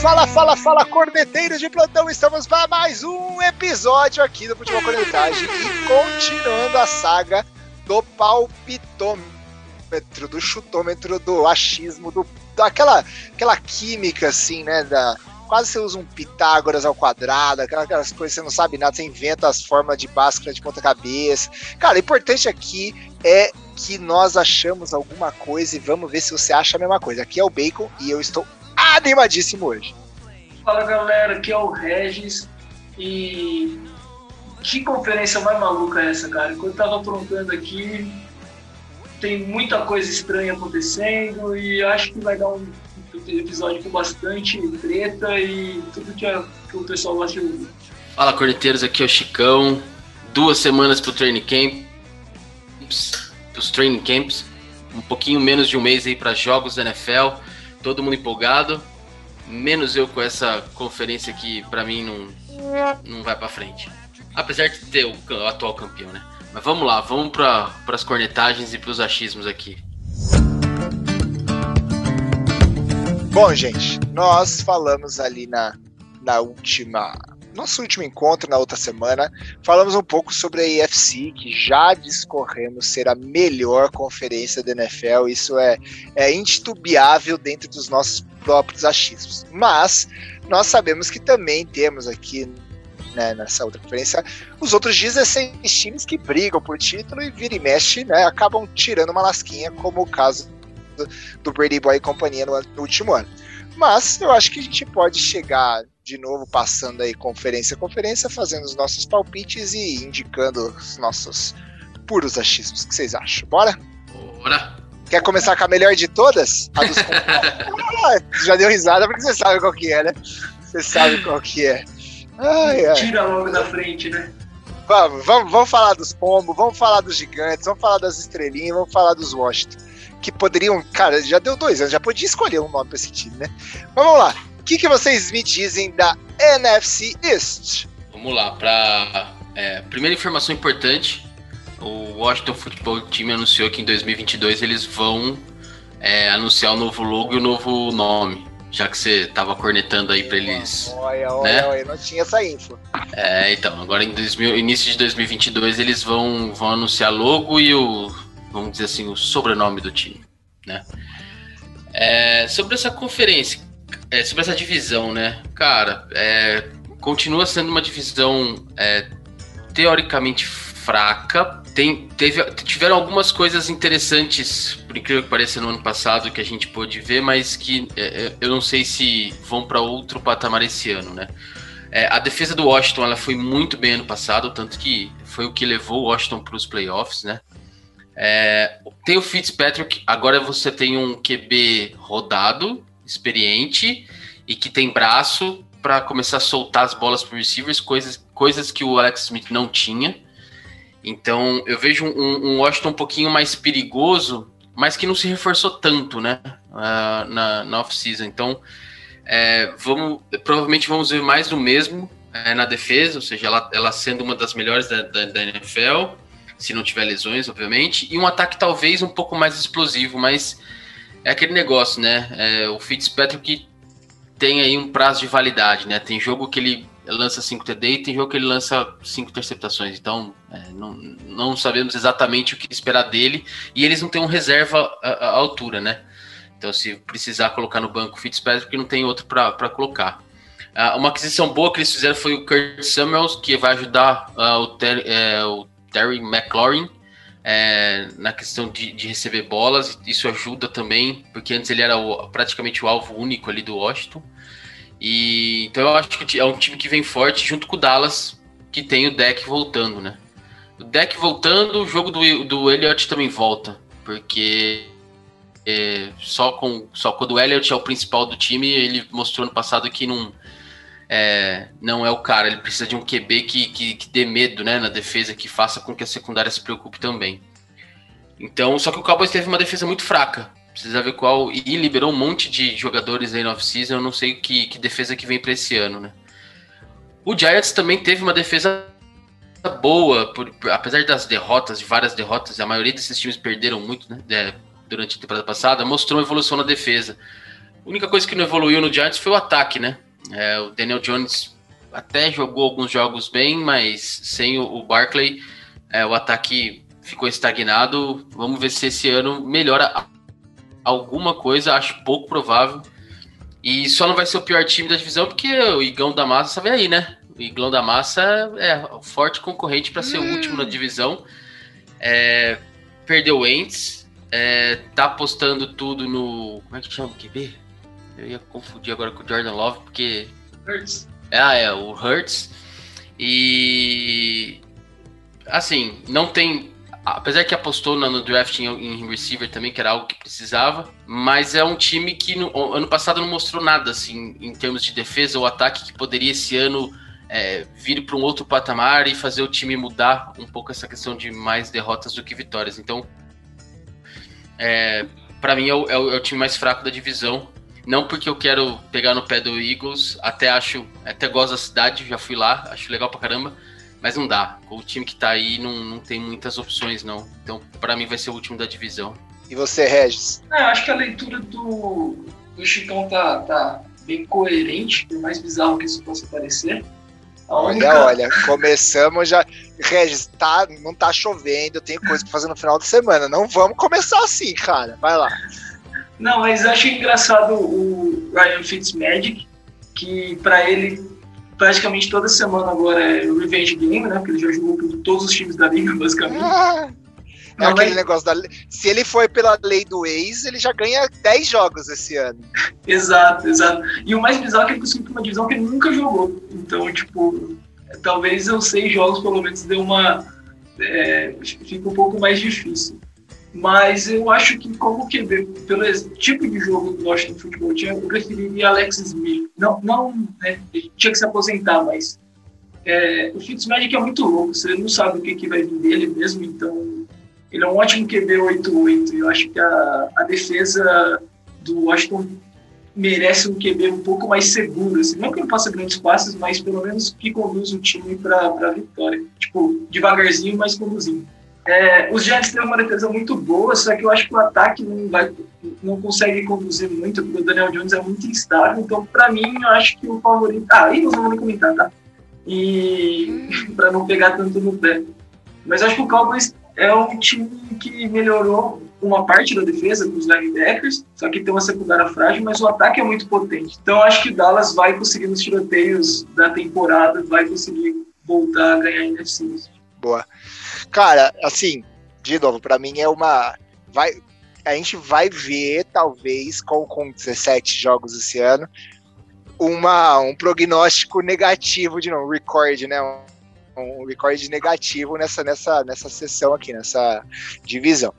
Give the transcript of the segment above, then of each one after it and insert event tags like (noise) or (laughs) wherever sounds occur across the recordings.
Fala, fala, fala, corneteiros de plantão, estamos para mais um episódio aqui do Futebol Cornetagem e continuando a saga do palpitômetro, do chutômetro, do achismo, do, daquela aquela química assim, né, da, quase você usa um Pitágoras ao quadrado, aquelas coisas que você não sabe nada, você inventa as formas de Bhaskara de ponta cabeça. Cara, o importante aqui é que nós achamos alguma coisa e vamos ver se você acha a mesma coisa. Aqui é o Bacon e eu estou animadíssimo hoje. Fala galera, aqui é o Regis e que conferência mais maluca é essa, cara? Quando eu tava aprontando aqui, tem muita coisa estranha acontecendo e acho que vai dar um episódio com bastante treta e tudo que, a, que o pessoal gosta de ouvir. Fala, corneteiros, aqui é o Chicão. Duas semanas pro training camps, pros training camps, um pouquinho menos de um mês aí para jogos da NFL todo mundo empolgado, menos eu com essa conferência que para mim não, não vai para frente. Apesar de ter o, atual campeão, né? Mas vamos lá, vamos para as cornetagens e para os achismos aqui. Bom, gente, nós falamos ali na, na última nosso último encontro na outra semana, falamos um pouco sobre a EFC, que já discorremos ser a melhor conferência da NFL. Isso é, é intitubiável dentro dos nossos próprios achismos. Mas nós sabemos que também temos aqui né, nessa outra conferência, os outros 16 times que brigam por título e vira e mexe, né, acabam tirando uma lasquinha, como o caso do, do Brady Boy e companhia no, no último ano. Mas eu acho que a gente pode chegar de novo passando aí conferência a conferência, fazendo os nossos palpites e indicando os nossos puros achismos. O que vocês acham? Bora? Bora! Quer começar com a melhor de todas? A dos (laughs) ah, Já deu risada porque você sabe qual que é, né? Você sabe qual que é. Ai, ai. Tira logo da frente, né? Vamos, vamos, vamos falar dos pombos, vamos falar dos gigantes, vamos falar das estrelinhas, vamos falar dos Washington. Que poderiam, cara, já deu dois anos, já podia escolher um nome pra esse time, né? Mas vamos lá que, que vocês me dizem da NFC East? Vamos lá, para é, primeira informação importante, o Washington Football Team anunciou que em 2022 eles vão é, anunciar o novo logo e o novo nome. Já que você tava cornetando aí para eles. Olha, olha, né? olha, não tinha essa info. É, então, agora em 2000, início de 2022 eles vão, vão anunciar logo e o, vamos dizer assim, o sobrenome do time, né? É, sobre essa conferência, é, sobre essa divisão, né? Cara, é, continua sendo uma divisão é, teoricamente fraca. Tem, teve, tiveram algumas coisas interessantes, por incrível que pareça, no ano passado que a gente pôde ver, mas que é, é, eu não sei se vão para outro patamar esse ano, né? É, a defesa do Washington ela foi muito bem ano passado, tanto que foi o que levou o Washington para os playoffs, né? É, tem o Fitzpatrick, agora você tem um QB rodado, experiente e que tem braço para começar a soltar as bolas para receivers, coisas, coisas que o Alex Smith não tinha. Então eu vejo um, um Washington um pouquinho mais perigoso, mas que não se reforçou tanto, né? Uh, na, na off-season. Então é, vamos, provavelmente vamos ver mais do mesmo é, na defesa, ou seja, ela, ela sendo uma das melhores da, da, da, NFL, se não tiver lesões, obviamente, e um ataque talvez um pouco mais explosivo, mas é aquele negócio, né? É, o Fitzpatrick tem aí um prazo de validade, né? Tem jogo que ele lança 5 TD e tem jogo que ele lança 5 interceptações. Então, é, não, não sabemos exatamente o que esperar dele. E eles não têm um reserva à, altura, né? Então, se precisar colocar no banco o Fitzpatrick, não tem outro para colocar. Uh, uma aquisição boa que eles fizeram foi o Kurt Samuels, que vai ajudar uh, o, Ter, é, o Terry McLaurin é, na questão de, de, receber bolas, isso ajuda também, porque antes ele era o, praticamente o alvo único ali do Washington. E então eu acho que é um time que vem forte junto com o Dallas, que tem o deck voltando, né? O deck voltando, o jogo do, do Elliott também volta, porque é, só, com, só quando o Elliott é o principal do time, ele mostrou no passado que não, é, não é o cara. Ele precisa de um QB que, que, que, dê medo né, na defesa, que faça com que a secundária se preocupe também. Então, só que o Cowboys teve uma defesa muito fraca. Precisa ver qual. E liberou um monte de jogadores aí no off-season. Eu não sei que, que defesa que vem para esse ano, né? O Giants também teve uma defesa boa, por, apesar das derrotas, de várias derrotas, a maioria desses times perderam muito, né? durante a temporada passada, mostrou uma evolução na defesa. A única coisa que não evoluiu no Giants foi o ataque, né? É, o Daniel Jones até jogou alguns jogos bem, mas sem o, o Barkley, é, o ataque ficou estagnado. Vamos ver se esse ano melhora alguma coisa, acho pouco provável. E só não vai ser o pior time da divisão porque o Igão da Massa sabe aí, né? O Igão da Massa é forte concorrente para ser hum. o último na divisão. É, perdeu o Ents, é, tá apostando tudo no. Como é que chama o QB? Eu ia confundir agora com o Jordan Love, porque. Hurts. Ah, é, o Hurts. E. Assim, não tem. Apesar que apostou no draft em, receiver também, que era algo que precisava, mas é um time que no, ano passado não mostrou nada, assim, em termos de defesa ou ataque, que poderia esse ano é, vir para um outro patamar e fazer o time mudar um pouco essa questão de mais derrotas do que vitórias. Então, é, para mim é é, o, é o, time mais fraco da divisão. Não porque eu quero pegar no pé do Eagles, até acho, até gosto da cidade, já fui lá, acho legal pra caramba, mas não dá. O time que tá aí não, não tem muitas opções, não. Então, para mim, vai ser o último da divisão. E você, Regis? É, acho que a leitura do, do Chicão tá, tá bem coerente, por mais bizarro que isso possa parecer. Olha, olha, começamos já. Regis, tá, não tá chovendo, tem coisa pra fazer no final de semana. Não vamos começar assim, cara. Vai lá. Não, mas achei engraçado o Ryan Fitzmagic, que para ele praticamente toda semana agora é Revenge Game, né? Porque ele já jogou por todos os times da liga, basicamente. Ah, é aquele negócio da. Se ele foi pela lei do ex, ele já ganha 10 jogos esse ano. (laughs) exato, exato. E o mais bizarro é que ele conseguiu uma divisão que ele nunca jogou. Então, tipo, talvez os seis jogos pelo menos dê uma. É, fica um pouco mais difícil. Mas eu acho que, como QB, pelo tipo de jogo do Washington Futebol Team, eu preferiria Alex Smith. Não, não né, tinha que se aposentar, mas é, o Fitzmagic é muito louco, você não sabe o que, que vai vir dele mesmo, então ele é um ótimo QB 8-8. Eu acho que a, a defesa do Washington merece um QB um pouco mais seguro. Assim. Não que ele faça grandes passes, mas pelo menos que conduz o time para a vitória. Tipo, devagarzinho, mas conduzindo. É, os Giants têm uma defesa muito boa, só que eu acho que o ataque não, vai, não consegue conduzir muito, porque o Daniel Jones é muito instável. Então, para mim, eu acho que o favorito. Ah, aí nós vamos comentar, tá? E (laughs) para não pegar tanto no pé. Mas eu acho que o Cowboys é um time que melhorou uma parte da defesa com os linebackers, só que tem uma secundária frágil, mas o ataque é muito potente. Então eu acho que Dallas vai conseguir nos tiroteios da temporada, vai conseguir voltar a ganhar NFC. Boa. Cara, assim, de novo, para mim é uma vai a gente vai ver talvez com com 17 jogos esse ano uma um prognóstico negativo de novo, record, né? um recorde negativo nessa, nessa, nessa sessão aqui, nessa divisão.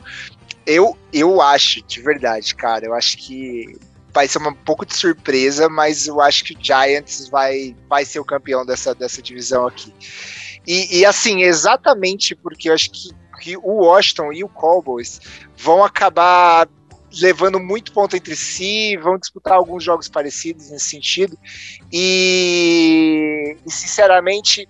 Eu, eu acho, de verdade, cara, eu acho que vai ser um pouco de surpresa, mas eu acho que o Giants vai, vai ser o campeão dessa, dessa divisão aqui. E, e assim, exatamente porque eu acho que, que o Washington e o Cowboys vão acabar levando muito ponto entre si, vão disputar alguns jogos parecidos nesse sentido. E, e sinceramente,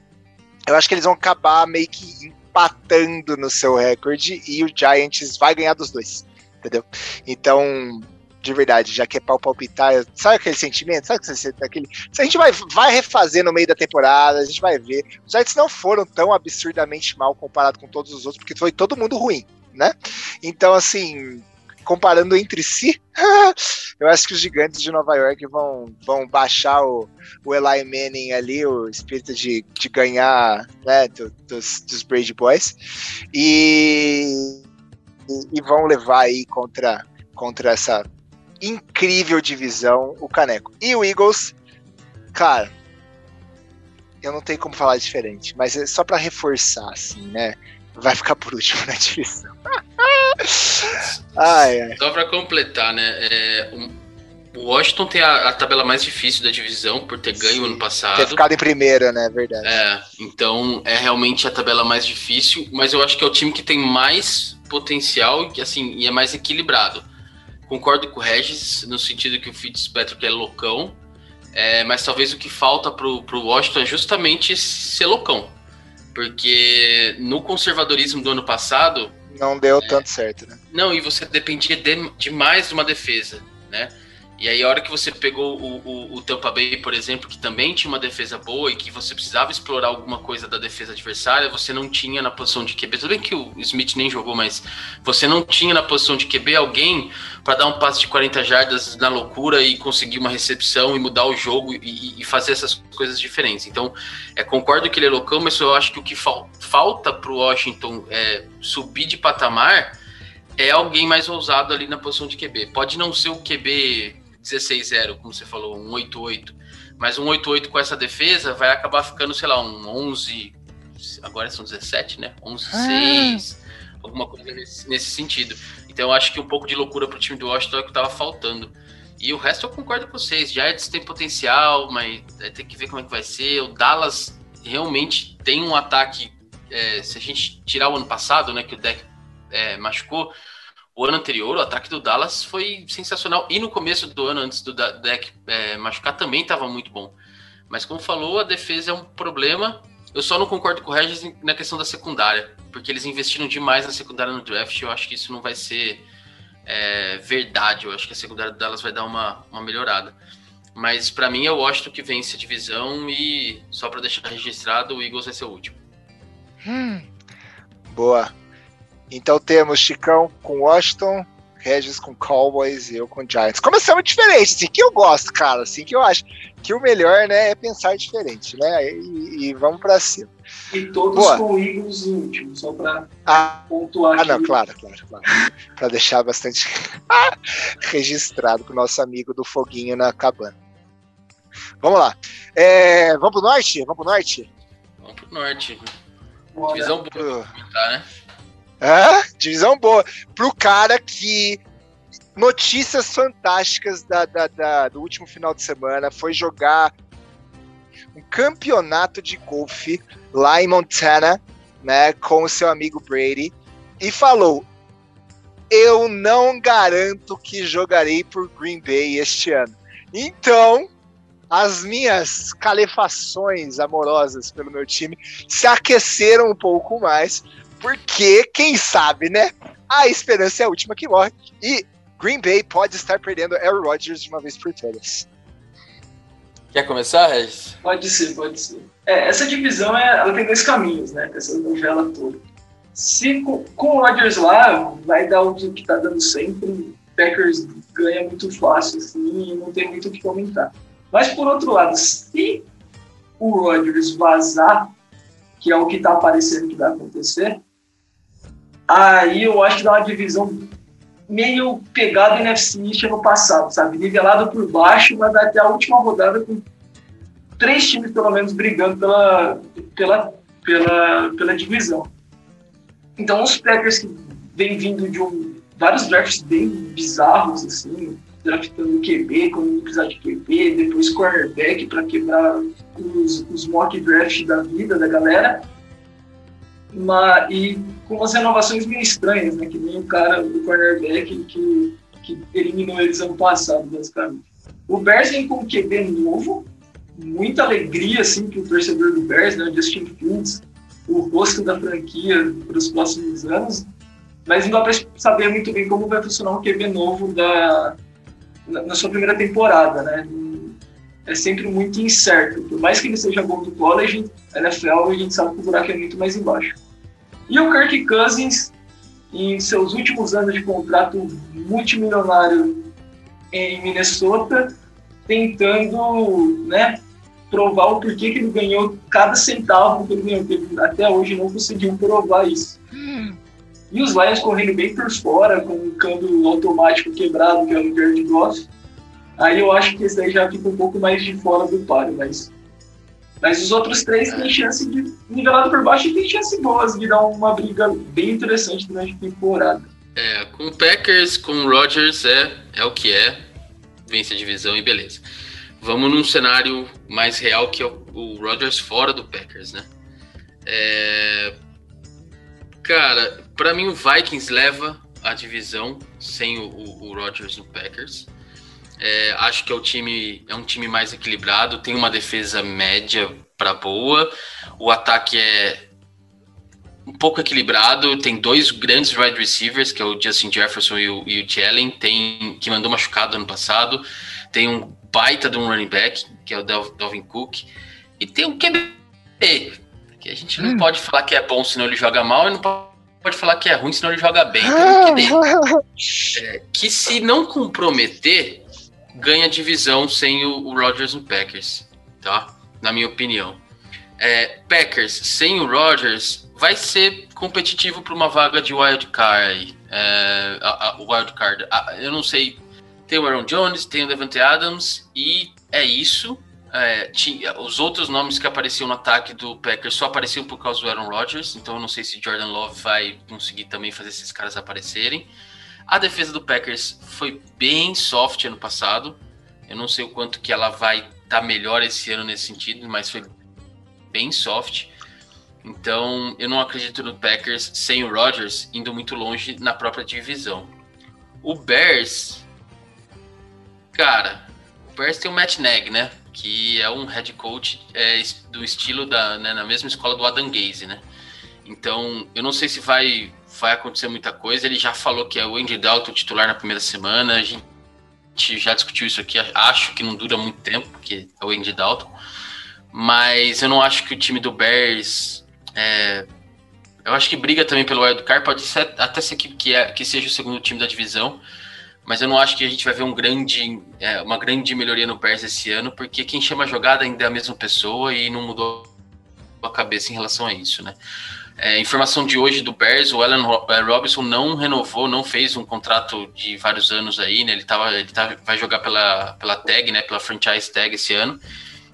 eu acho que eles vão acabar meio que empatando no seu recorde e o Giants vai ganhar dos dois, entendeu? Então, de verdade, já que é pau palpitar, sabe aquele sentimento? Sabe aquele. Se a gente vai, vai refazer no meio da temporada, a gente vai ver. Os Giants não foram tão absurdamente mal comparado com todos os outros, porque foi todo mundo ruim, né? Então, assim, comparando entre si, (laughs) eu acho que os gigantes de Nova York vão, vão baixar o, o Eli Manning ali, o espírito de, de ganhar né, do, dos, dos Brady Boys, e, e vão levar aí contra, contra essa incrível divisão o Caneco. E o Eagles, cara, eu não tenho como falar diferente, mas é só para reforçar, assim, né? Vai ficar por último (laughs) na divisão. ai, ai. Só para completar, né? É, o Washington tem a, a, tabela mais difícil da divisão por ter ganho Sim, ano passado. Ter ficado em primeira, né? Verdade. É, então é realmente a tabela mais difícil, mas eu acho que é o time que tem mais potencial e assim, e é mais equilibrado. Concordo com o Regis, no sentido que o Fitzpatrick é loucão, é, mas talvez o que falta pro, pro Washington é justamente ser loucão. Porque no conservadorismo do ano passado, não deu é, tanto certo, né? Não, e você dependia de, demais de uma defesa, né? E aí, a hora que você pegou o, o, o, Tampa Bay, por exemplo, que também tinha uma defesa boa e que você precisava explorar alguma coisa da defesa adversária, você não tinha na posição de QB. Tudo bem que o Smith nem jogou, mas você não tinha na posição de QB alguém para dar um passe de 40 jardas na loucura e conseguir uma recepção e mudar o jogo e, e fazer essas coisas diferentes. Então, é, concordo que ele é loucão, mas eu acho que o que fal falta para o Washington é subir de patamar é alguém mais ousado ali na posição de QB. Pode não ser o QB 16-0, como você falou, um 8-8. Mas um 8-8 com essa defesa vai acabar ficando, sei lá, um 11. Agora são 17, né? 11-6. Ah. Alguma coisa nesse, nesse, sentido. Então eu acho que um pouco de loucura pro time do Washington é o que tava faltando. E o resto eu concordo com vocês. Giants tem potencial, mas tem que ver como é que vai ser. O Dallas realmente tem um ataque. É, se a gente tirar o ano passado, né, que o deck é, machucou, o ano anterior, o ataque do Dallas foi sensacional. E no começo do ano, antes do deck é, machucar, também estava muito bom. Mas como falou, a defesa é um problema. Eu só não concordo com o Regis na questão da secundária, porque eles investiram demais na secundária no draft. Eu acho que isso não vai ser é, verdade. Eu acho que a secundária do Dallas vai dar uma, uma melhorada. Mas para mim é o Washington que vence a divisão e só para deixar registrado, o Eagles vai ser o último. Hum, boa. Então temos Chicão com Washington, Regis com Cowboys e eu com Giants. Começamos diferente, assim, que eu gosto, cara, assim, que eu acho que o melhor, né, é pensar diferente, né, e, e vamos para cima. E todos Boa. com Eagles último, só para ah, pontuar Ah, aqui. não, claro, claro, claro. (laughs) para deixar bastante (laughs) registrado com o nosso amigo do Foguinho na cabana. Vamos lá. É, vamos pro norte? Vamos pro norte? Vamos pro norte. Bora. Divisão boa, tá, né? É, divisão boa. Pro cara que. Notícias fantásticas da, da, da, do último final de semana foi jogar um campeonato de golfe lá em Montana, né, com o seu amigo Brady, e falou: Eu não garanto que jogarei por Green Bay este ano. Então, as minhas calefações amorosas pelo meu time se aqueceram um pouco mais, porque, quem sabe, né? A esperança é a última que morre. E Green Bay pode estar perdendo Aaron Rodgers de uma vez por todas. Quer começar, Regis? Pode ser, pode ser. É, essa divisão é, ela tem dois caminhos, né? Essa novela toda. Se com, com o Rodgers lá, vai dar o que tá dando sempre. Packers ganha muito fácil, assim, e não tem muito o que comentar. Mas por outro lado, se o Rodgers vazar, que é o que está aparecendo que vai acontecer, Aí eu acho que dá uma divisão meio pegada no NFC East passado, sabe? Nivelado por baixo, mas até a última rodada com três times pelo menos brigando pela, pela, pela, pela divisão. Então os Packers que vêm vindo de um, vários drafts bem bizarros, assim, draftando QB, quando precisar de QB, depois cornerback para quebrar os, os mock drafts da vida da galera. E com umas renovações meio estranhas, né? Que nem o cara do cornerback que, que eliminou eles ano passado, basicamente. O Bears vem com um QB novo, muita alegria, assim, que o torcedor do Bears, né? O Justin Fields, o rosto da franquia para os próximos anos, mas não dá para saber muito bem como vai funcionar um QB novo da, na, na, sua primeira temporada, né? É sempre muito incerto. Por mais que ele seja bom do college, NFL a gente sabe que o buraco é muito mais embaixo. E o Kirk Cousins, em seus últimos anos de contrato multimilionário em Minnesota, tentando né, provar o porquê que ele ganhou cada centavo que ele ganhou, que ele até hoje não conseguiu provar isso. Hum. E os Lions correndo bem por fora, com um câmbio automático quebrado, que é o Jared Goff. Aí eu acho que esse daí já fica um pouco mais de fora do páreo, mas mas os outros três têm chance de, nivelado por baixo, e tem chance boas de dar uma briga bem interessante durante a temporada. É, com o Packers, com o Rodgers, é, é o que é. Vence a divisão e beleza. Vamos num cenário mais real que é o, Rodgers fora do Packers, né? É, cara, para mim o Vikings leva a divisão sem o, o, o Rodgers no Packers. É, acho que é, o time, é um time mais equilibrado, tem uma defesa média para boa, o ataque é um pouco equilibrado. Tem dois grandes wide receivers, que é o Justin Jefferson e o, e o Jalen, tem que mandou machucado ano passado. Tem um baita de um running back, que é o Dalvin Cook. E tem um QB, que a gente não hum. pode falar que é bom senão ele joga mal, e não pode falar que é ruim senão ele joga bem. Então, (laughs) é, que se não comprometer, ganha divisão sem o, o Rodgers no Packers, tá? Na minha opinião. É, Packers sem o Rodgers vai ser competitivo para uma vaga de wild card. É, a, a, wild card. A, eu não sei. Tem o Aaron Jones, tem o Devante Adams e é isso. É, tinha, os outros nomes que apareciam no ataque do Packers só apareciam por causa do Aaron Rodgers, então eu não sei se Jordan Love vai conseguir também fazer esses caras aparecerem. A defesa do Packers foi bem soft ano passado. Eu não sei o quanto que ela vai estar tá melhor esse ano nesse sentido, mas foi bem soft. Então, eu não acredito no Packers sem o Rodgers indo muito longe na própria divisão. O Bears, cara, o Bears tem o Matt Nagy, né? Que é um head coach é, do estilo da, né, na mesma escola do Adam Gaze, né? Então, eu não sei se vai vai acontecer muita coisa. Ele já falou que é o Andy Dalton titular na primeira semana. A gente já discutiu isso aqui. Acho que não dura muito tempo, porque é o Andy Dalton. Mas eu não acho que o time do Bears. É, eu acho que briga também pelo wildcard. Pode ser, até ser que, que, é, que seja o segundo time da divisão. Mas eu não acho que a gente vai ver um grande, é, uma grande melhoria no Bears esse ano, porque quem chama a jogada ainda é a mesma pessoa e não mudou a cabeça em relação a isso, né? É, informação de hoje do Bears, o Allen é, Robinson não renovou, não fez um contrato de vários anos aí, né? Ele, tava, ele tá, vai jogar pela, pela tag, né? Pela franchise tag esse ano,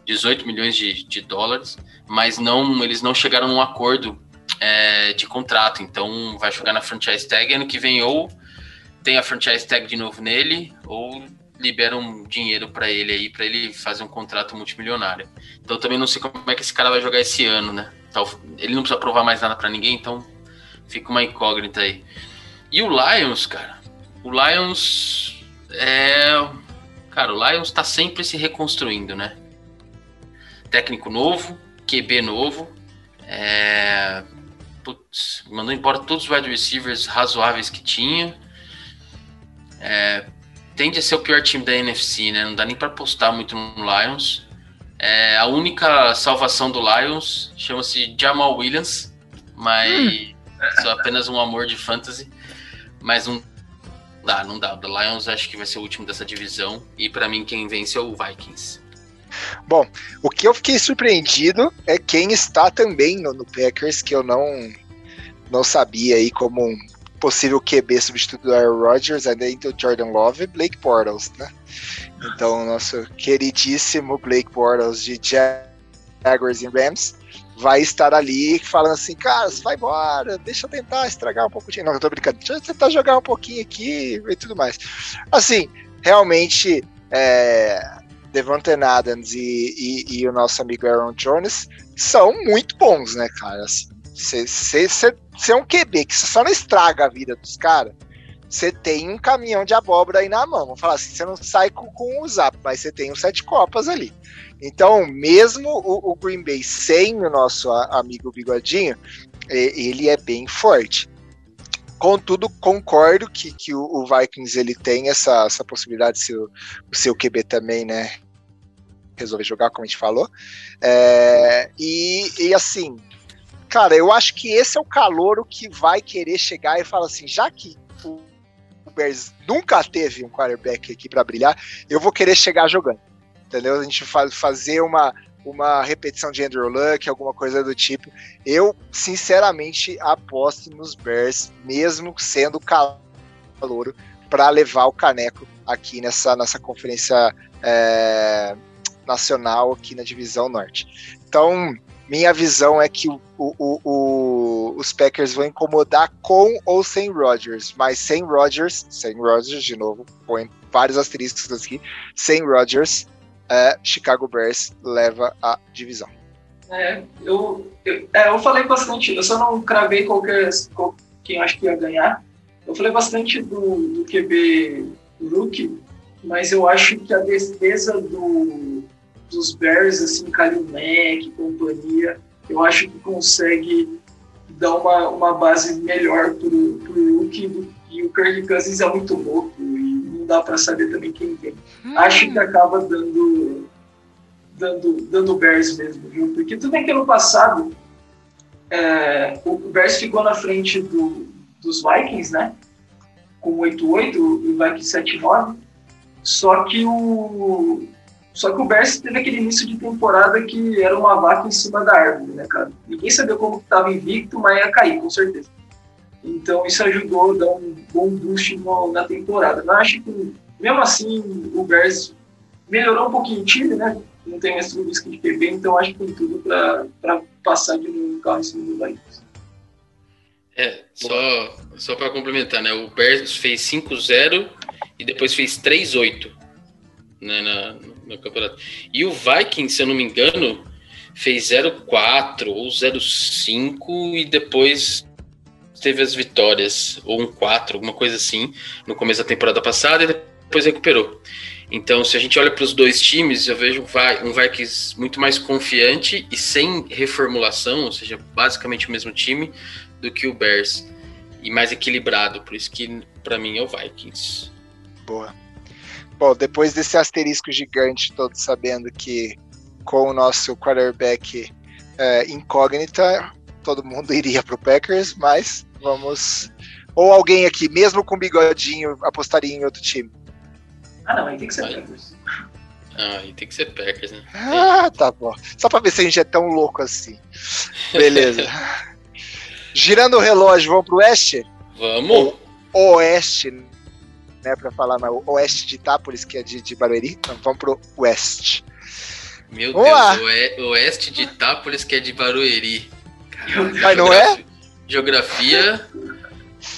18 milhões de, de dólares, mas não, eles não chegaram num acordo é, de contrato, então vai jogar na franchise tag ano que vem ou tem a franchise tag de novo nele, ou liberam dinheiro para ele aí, para ele fazer um contrato multimilionário. Então também não sei como é que esse cara vai jogar esse ano, né? Ele não precisa provar mais nada para ninguém, então fica uma incógnita aí. E o Lions, cara, o Lions é. Cara, o Lions tá sempre se reconstruindo, né? Técnico novo, QB novo, é... Putz, mandou embora todos os wide receivers razoáveis que tinha. É... Tende a ser o pior time da NFC, né? Não dá nem para postar muito no Lions. É, a única salvação do Lions chama-se Jamal Williams, mas hum. é só apenas um amor de fantasy. Mas não dá, não dá. O Lions acho que vai ser o último dessa divisão. E para mim, quem vence é o Vikings. Bom, o que eu fiquei surpreendido é quem está também no, no Packers, que eu não, não sabia aí como um possível QB substituto do Aaron Rodgers, além do Jordan Love, Blake Bortles, né? Então, nosso queridíssimo Blake Bortles de Jaguars e Rams vai estar ali falando assim, cara, você vai embora, deixa eu tentar estragar um pouco de... Não, eu tô brincando, deixa eu tentar jogar um pouquinho aqui e tudo mais. Assim, realmente, é, Devontae Adams e, e, e, o nosso amigo Aaron Jones são muito bons, né, cara? Você assim, é um QB que só não estraga a vida dos caras, você tem um caminhão de abóbora aí na mão. Vamos falar assim, você não sai com, com o zap, mas você tem os sete copas ali. Então, mesmo o, o Green Bay sem o nosso amigo Bigodinho, ele é bem forte. Contudo, concordo que, que o, o Vikings ele tem essa, essa possibilidade, se o, o seu QB também, né, resolver jogar, como a gente falou. É, e, e assim, cara, eu acho que esse é o calor que vai querer chegar e falar assim, já que Bears nunca teve um quarterback aqui para brilhar, eu vou querer chegar jogando. Entendeu? A gente faz, fazer uma, uma repetição de Andrew Luck, alguma coisa do tipo. Eu, sinceramente, aposto nos Bears, mesmo sendo calouro, para levar o caneco aqui nessa, nessa conferência é, nacional aqui na divisão norte. Então, minha visão é que o, o, o, os Packers vão incomodar com ou sem Rodgers, mas sem Rodgers, sem Rodgers, de novo, põe vários asteriscos aqui, sem Rodgers, é, Chicago Bears leva a divisão. É, eu, eu, é, eu falei bastante, eu só não cravei qualquer, qual, quem acho que ia ganhar. Eu falei bastante do, do QB Rookie, mas eu acho que a defesa do, dos Bears, assim, Kalil Mack, companhia, eu acho que consegue dá uma, uma base melhor pro, pro Hulk e o Kirk Cousins é muito louco e não dá para saber também quem vem. Hum. Acho que acaba dando dando, dando Bears mesmo, viu? Porque tudo bem que ano passado é, o Bears ficou na frente do, dos Vikings, né? Com 8-8 e o Vikings 7-9. Só que o só que o Bears teve aquele início de temporada que era uma vaca em cima da árvore, né, cara? Ninguém sabia como estava invicto, mas ia cair, com certeza. Então isso ajudou a dar um bom boost na temporada. Mas acho que, mesmo assim, o Bears melhorou um pouquinho o time, né? Não tem mais risco de QB, então acho que tem tudo para passar de um carro em cima do Vikings. É, só, só para complementar, né? O Bears fez 5-0 e depois fez 3-8 né, no campeonato. E o Vikings, se eu não me engano, fez 0-4 ou 0-5 e depois teve as vitórias, ou um 4, alguma coisa assim, no começo da temporada passada e depois recuperou. Então, se a gente olha para os dois times, eu vejo um Vikings muito mais confiante e sem reformulação, ou seja, basicamente o mesmo time, do que o Bears. E mais equilibrado, por isso que para mim é o Vikings. Boa. Bom, depois desse asterisco gigante, todos sabendo que com o nosso quarterback é, incógnita, todo mundo iria pro Packers, mas vamos. Ou alguém aqui, mesmo com bigodinho, apostaria em outro time? Ah, não, aí tem que ser Packers. Ah, aí tem que ser Packers, né? Ah, tá bom. Só pra ver se a gente é tão louco assim. Beleza. (laughs) Girando o relógio, vamos pro oeste? Vamos. O oeste, né, para falar na oeste de Itápolis, que é de, de Barueri. Então vamos pro oeste. Meu Vamos Deus, oeste de Itápolis, que é de Barueri. Mas não é? Geografia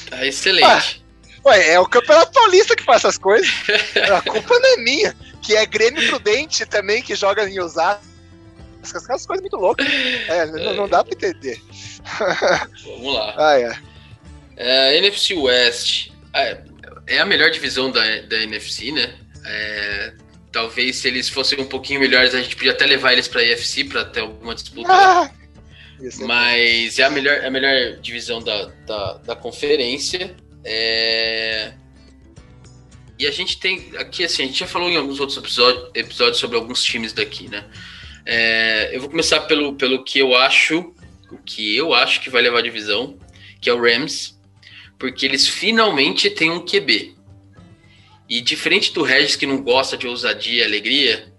tá excelente. Ah, ué, é o Campeonato Paulista que faz essas coisas. A culpa não é minha. Que é Grêmio Prudente também, que joga em Osasco. Essas coisas muito loucas. É, não, não, dá pra entender. Vamos lá. Ah, é. é NFC West. É, é a melhor divisão da, da NFC, né? É, talvez se eles fossem um pouquinho melhores, a gente podia até levar eles para a EFC para ter alguma disputa. Ah, Mas é a melhor, a melhor divisão da, da, da conferência. É... E a gente tem aqui, assim, a gente já falou em alguns outros episódios, episódios sobre alguns times daqui, né? É, eu vou começar pelo, pelo que eu acho, o que eu acho que vai levar a divisão, que é o Rams porque eles finalmente têm um QB. E diferente do Regis, que não gosta de ousadia e alegria,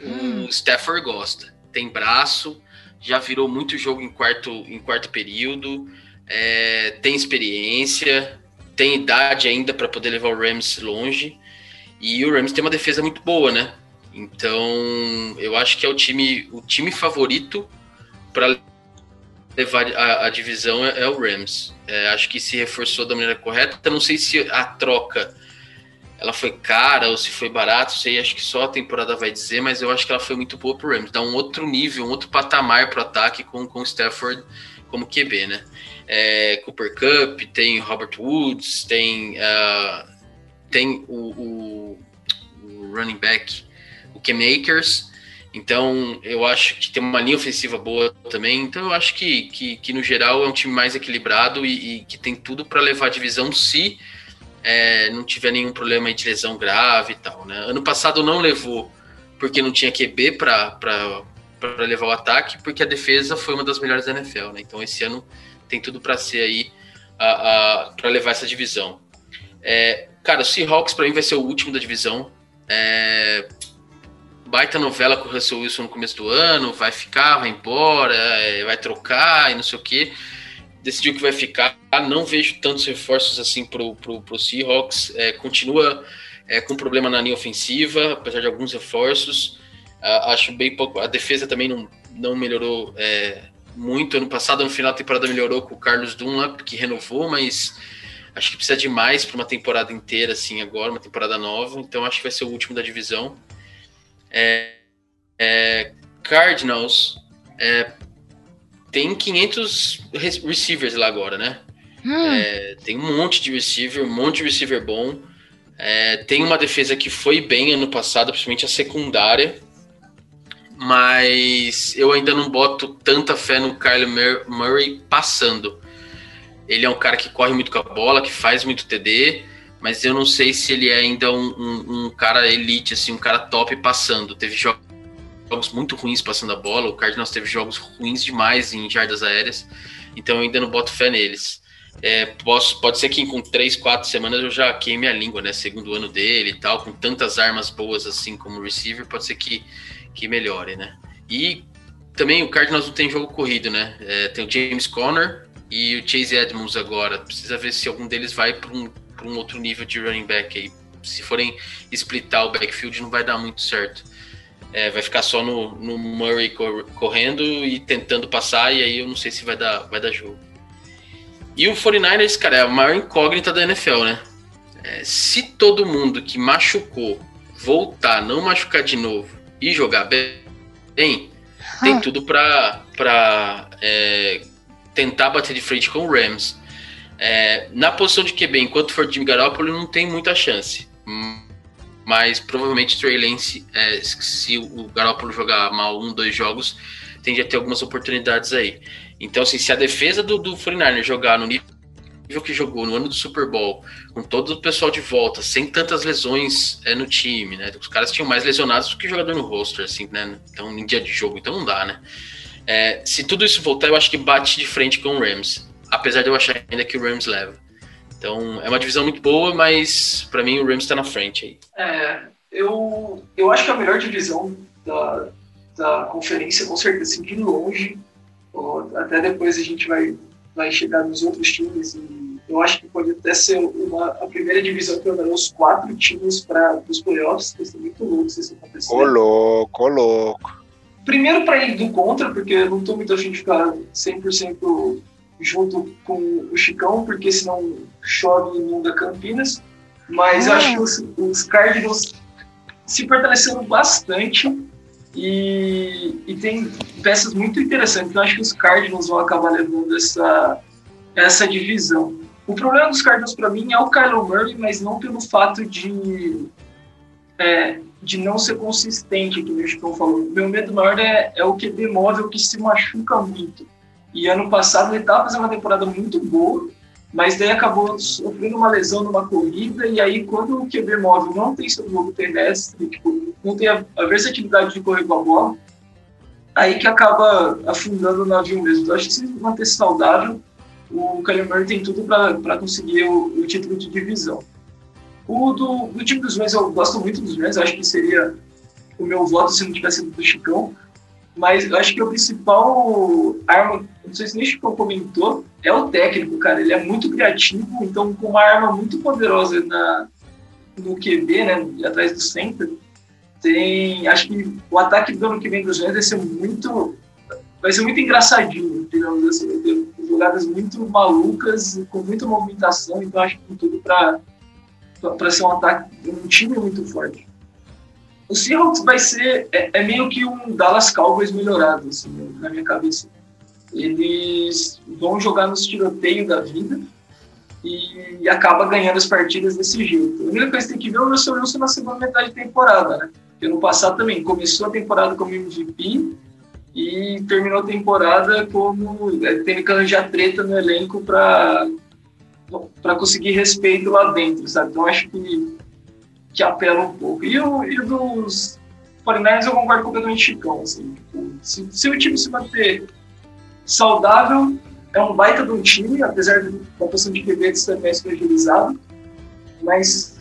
hum. o Stafford gosta. Tem braço, já virou muito jogo em quarto, em quarto período, é, tem experiência, tem idade ainda para poder levar o Rams longe. E o Rams tem uma defesa muito boa, né? Então, eu acho que é o time, o time favorito para levar a, a divisão é, é, o Rams. É, acho que se reforçou da maneira correta. Não sei se a troca ela foi cara ou se foi barato, sei, acho que só a temporada vai dizer, mas eu acho que ela foi muito boa pro Rams. Dá um outro nível, um outro patamar pro ataque com, com o Stafford como QB, né? É, Cooper Cup, tem Robert Woods, tem, uh, tem o, o, o running back, o Cam Akers, então, eu acho que tem uma linha ofensiva boa também. Então, eu acho que, que, que no geral, é um time mais equilibrado e, e que tem tudo para levar a divisão se é, não tiver nenhum problema de lesão grave e tal. Né? Ano passado não levou porque não tinha QB para levar o ataque, porque a defesa foi uma das melhores da NFL. Né? Então, esse ano tem tudo para ser aí para levar essa divisão. É, cara, o Seahawks para mim vai ser o último da divisão. É, baita novela com o Russell Wilson no começo do ano, vai ficar, vai embora, é, vai trocar e não sei o que. Decidiu que vai ficar. Não vejo tantos reforços assim pro, pro, pro Seahawks. É, continua é, com problema na linha ofensiva, apesar de alguns reforços. acho bem pouco. A defesa também não, não melhorou é, muito. Ano passado, no final da temporada, melhorou com o Carlos Dunlap, que renovou, mas acho que precisa de mais para uma temporada inteira, assim, agora, uma temporada nova. Então acho que vai ser o último da divisão. É, é, Cardinals é, tem 500 receivers lá agora, né? Hum. É, tem um monte de receiver, um monte de receiver bom. É, tem uma defesa que foi bem ano passado, principalmente a secundária. mas eu ainda não boto tanta fé no Kyle Murray passando. Ele é um cara que corre muito com a bola, que faz muito TD, mas eu não sei se ele é ainda um, um, um cara elite, assim, um cara top passando. Teve jogos muito ruins passando a bola, o Cardinals teve jogos ruins demais em jardas aéreas, então eu ainda não boto fé neles. É, posso, pode ser que com três, quatro semanas eu já queime a língua, né? Segundo ano dele e tal, com tantas armas boas assim como receiver, pode ser que, que melhore, né? E também o Cardinals não tem jogo corrido, né? É, tem o James Conner e o Chase Edmonds agora. Precisa ver se algum deles vai para um, um outro nível de running back aí. Se forem splitar o backfield, não vai dar muito certo. É, vai ficar só no, no Murray correndo e tentando passar, e aí eu não sei se vai dar, vai dar jogo. E o 49ers, cara, é a maior incógnita da NFL, né? É, se todo mundo que machucou voltar, não machucar de novo e jogar bem, tem ah. tudo para é, tentar bater de frente com o Rams. É, na posição de QB, enquanto for Jimmy Garoppolo, não tem muita chance. Mas provavelmente Trey Lance, é, se o Garoppolo jogar mal um, dois jogos, tende a ter algumas oportunidades aí. Então, assim, se a defesa do, do 49 jogar no nível que jogou no ano do Super Bowl, com todo o pessoal de volta, sem tantas lesões é, no time, né? Os caras tinham mais lesionados do que jogador no roster, assim, né? Então, em dia de jogo, então não dá, né? É, se tudo isso voltar, eu acho que bate de frente com o Rams. Apesar de eu achar ainda que o Rams leva. Então, é uma divisão muito boa, mas para mim o Rams está na frente aí. É, eu, eu acho que a melhor divisão da, da conferência, com certeza, assim, de longe, até depois a gente vai, vai chegar nos outros times e eu acho que pode até ser uma, a primeira divisão que mandará os quatro times para os playoffs, que é muito louco se isso acontecer. Ô louco, ô louco. Primeiro para ir do contra, porque eu não estou muito afim de ficar 100% junto com o Chicão, porque senão chove e inunda Campinas. Mas acho que os, os Cardinals se fortaleceram bastante e, e tem peças muito interessantes. Então, acho que os Cardinals vão acabar levando essa, essa divisão. O problema dos Cardinals, para mim, é o Kylo Murray, mas não pelo fato de, é, de não ser consistente, que o Chicão falou. Meu medo maior é, é o QB móvel que se machuca muito. E ano passado ele estava fazendo uma temporada muito boa, mas daí acabou sofrendo uma lesão numa corrida, e aí quando o QB móvel não tem seu jogo terrestre, tipo, não tem a, a, versatilidade de correr com a bola, aí que acaba afundando o navio mesmo. Então acho que se manter saudável, o Kyler Murray tem tudo para conseguir o, o, título de divisão. O do, do time dos Rams, eu gosto muito dos Rams, acho que seria o meu voto se não tivesse sido do Chicão, mas eu acho que o principal arma, não sei se nem Chico comentou, é o técnico, cara. Ele é muito criativo, então com uma arma muito poderosa na, no QB, né, atrás do center, tem, acho que o ataque do ano que vem dos Rams vai ser muito, vai ser muito engraçadinho, digamos assim, jogadas muito malucas, com muita movimentação, então acho que tem tudo para para ser um ataque, um time muito forte o Seahawks vai ser é, é, meio que um Dallas Cowboys melhorado assim, na minha cabeça. Eles vão jogar nos tiroteios da vida e acaba ganhando as partidas desse jeito. A única coisa que tem que ver é o Russell Wilson na segunda metade da temporada, né? Porque no passado também começou a temporada como MVP e terminou a temporada como é, tendo que arranjar treta no elenco para para conseguir respeito lá dentro, sabe? Então acho que que apela um pouco. E, o, e dos 49 eu concordo completamente chicão. Assim, tipo, se, se, o time se manter saudável, é um baita um time, apesar da posição de QB ser mais fragilizado, mas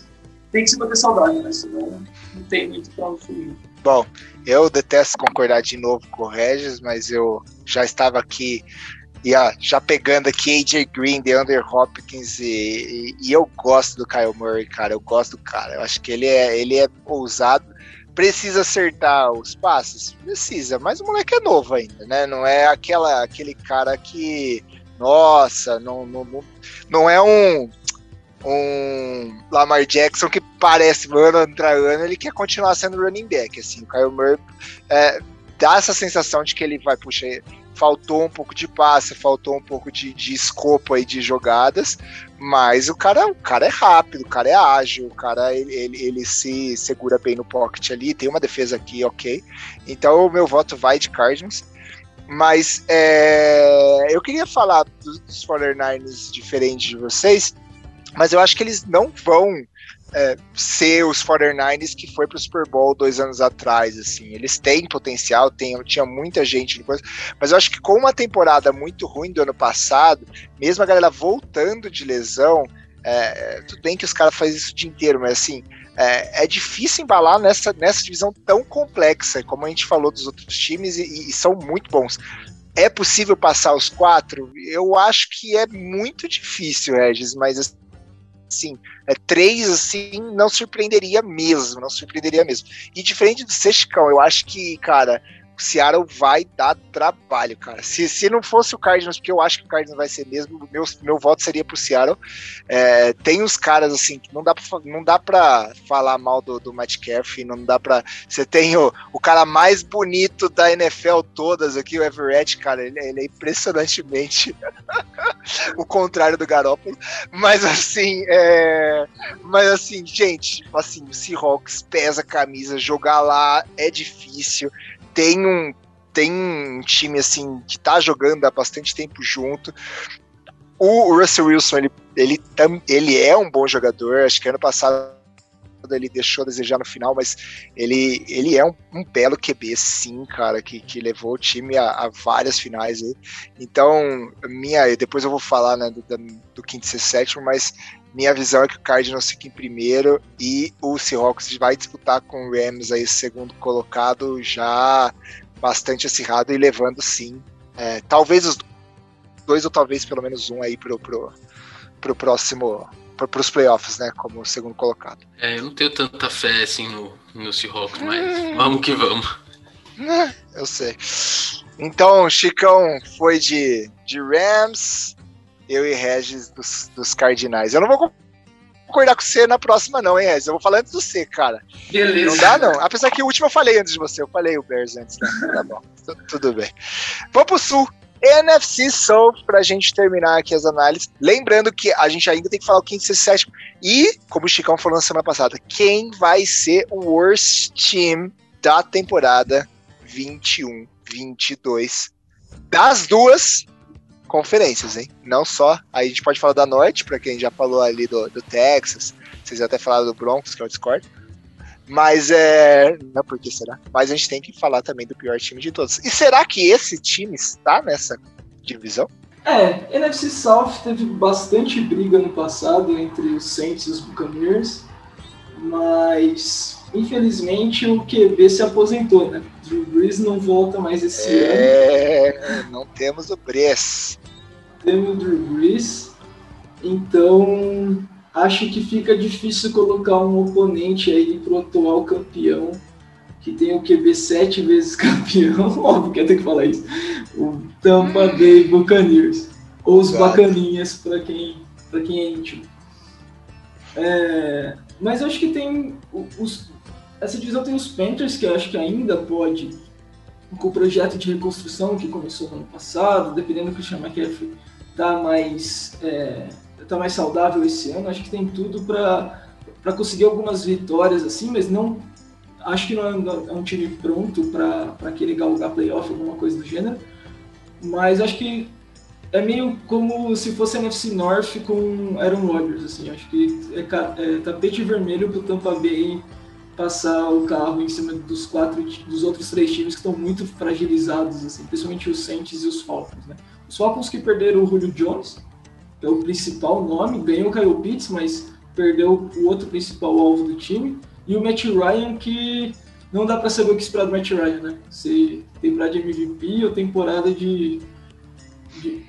tem que se manter saudável, né? Senão não tem muito para fugir. Bom, eu detesto concordar de novo com o Regis, mas eu já estava aqui e ó, já pegando aqui AJ Green, DeAndre Hopkins e, e, e, eu gosto do Kyle Murray, cara. Eu gosto do cara. Eu acho que ele é, ele é ousado. Precisa acertar os passes? Precisa, mas o moleque é novo ainda, né? Não é aquela, aquele cara que. Nossa, não, não, não, é um, um Lamar Jackson que parece ano entrar ano, ele quer continuar sendo running back. Assim, o Kyle Murray é, dá essa sensação de que ele vai, puxa, faltou um pouco de passe, faltou um pouco de, de escopo aí de jogadas, mas o cara, o cara é rápido, o cara é ágil, o cara ele, ele, ele se segura bem no pocket ali, tem uma defesa aqui, ok. Então o meu voto vai de Cardinals. Mas é, eu queria falar dos 49ers diferente de vocês, mas eu acho que eles não vão é, ser os 49ers que foi pro Super Bowl dois anos atrás, assim. Eles têm potencial, tem, tinha muita gente mas eu acho que com uma temporada muito ruim do ano passado, mesmo a galera voltando de lesão, é, tudo bem que os caras fazem isso o dia inteiro, mas assim, é, é, difícil embalar nessa, nessa divisão tão complexa, como a gente falou dos outros times, e, e são muito bons. É possível passar os quatro? Eu acho que é muito difícil, Regis, mas assim, é, três, assim, não surpreenderia mesmo, não surpreenderia mesmo. E diferente do Sexicão, eu acho que, cara, o Seattle vai dar trabalho, cara. Se, se não fosse o Cardinals, porque eu acho que o Cardinals vai ser mesmo, meu, meu voto seria pro Seattle. É, tem uns caras assim que não dá pra, não dá pra falar mal do, do Metcalf, não dá pra. Você tem o, o cara mais bonito da NFL todas aqui, o Everett, cara, ele, ele é impressionantemente (laughs) o contrário do Garoppolo. Mas assim, é, mas assim, gente, assim, o Seahawks pesa a camisa, jogar lá é difícil tem um, tem um time assim que tá jogando há bastante tempo junto. O Russell Wilson, ele, ele, ele é um bom jogador, acho que ano passado ele deixou a desejar no final, mas ele, ele é um, um belo QB, sim, cara, que, que levou o time a, a várias finais. Aí. Então, minha, depois eu vou falar né, do, do quinto e sétimo, mas minha visão é que o Cardinals fica em primeiro e o Seahawks vai disputar com o Rams aí segundo colocado já bastante acirrado e levando sim. É, talvez os dois ou talvez pelo menos um aí pro, pro, pro próximo para os playoffs, né, como segundo colocado. É, eu não tenho tanta fé assim no, no Seahawks, mas hum. vamos que vamos. (laughs) Eu sei. Então, Chicão foi de, de Rams, eu e Regis dos, dos Cardinais. Eu não vou concordar com você na próxima, não, hein, Regis? Eu vou falar antes do C, cara. Beleza. Não dá, não. Apesar que o último eu falei antes de você. Eu falei o Bears antes, né? Tá bom. (laughs) Tudo bem. Vamos pro Sul. NFC Sul, pra gente terminar aqui as análises. Lembrando que a gente ainda tem que falar o quinto e sétimo. E, como o Chicão falou na semana passada, quem vai ser o worst team da temporada 21-22? Das duas, conferências, hein? Não só. Aí a gente pode falar da Norte, para quem já falou ali do, do Texas. Vocês até falaram do Broncos, que é o Discord. Mas é. Não, por que será? Mas a gente tem que falar também do pior time de todos. E será que esse time está nessa divisão? É, NFC South teve bastante briga no passado entre os Saints e os Buccaneers, mas infelizmente o QB se aposentou, né? Drew Brees não volta mais esse é, ano. É, não temos o Brees temos o Drew Brees, então acho que fica difícil colocar um oponente aí pro atual campeão, que tem o QB sete vezes (laughs) campeão, óbvio que eu tenho que falar isso, o Tampa Bay Buccaneers, ou os Exato. Bacaninhas para quem, pra quem é íntimo. É, mas acho que tem os, essa divisão tem os Panthers, que eu acho que ainda pode, com o projeto de reconstrução que começou no ano passado, dependendo do que o McCaffrey tá mais, é, tá mais saudável esse ano. Acho que tem tudo para conseguir algumas vitórias assim, mas não acho que não é, é um time pronto para querer galgar playoff, alguma coisa do gênero. Mas acho que é meio como se fosse a NFC North com Aaron Rodgers, assim. Acho que é, é tapete vermelho pro Tampa Bay passar o carro em cima dos quatro dos outros três times que estão muito fragilizados, assim, principalmente os Saints e os Falcons, né? Os Falcons que perderam o Julio Jones, é o principal nome, ganhou o Kyle Pitts, mas perdeu o outro principal alvo do time. E o Matt Ryan, que não dá para saber o que esperar do Matt Ryan, né? Se temporada de MVP ou temporada de, de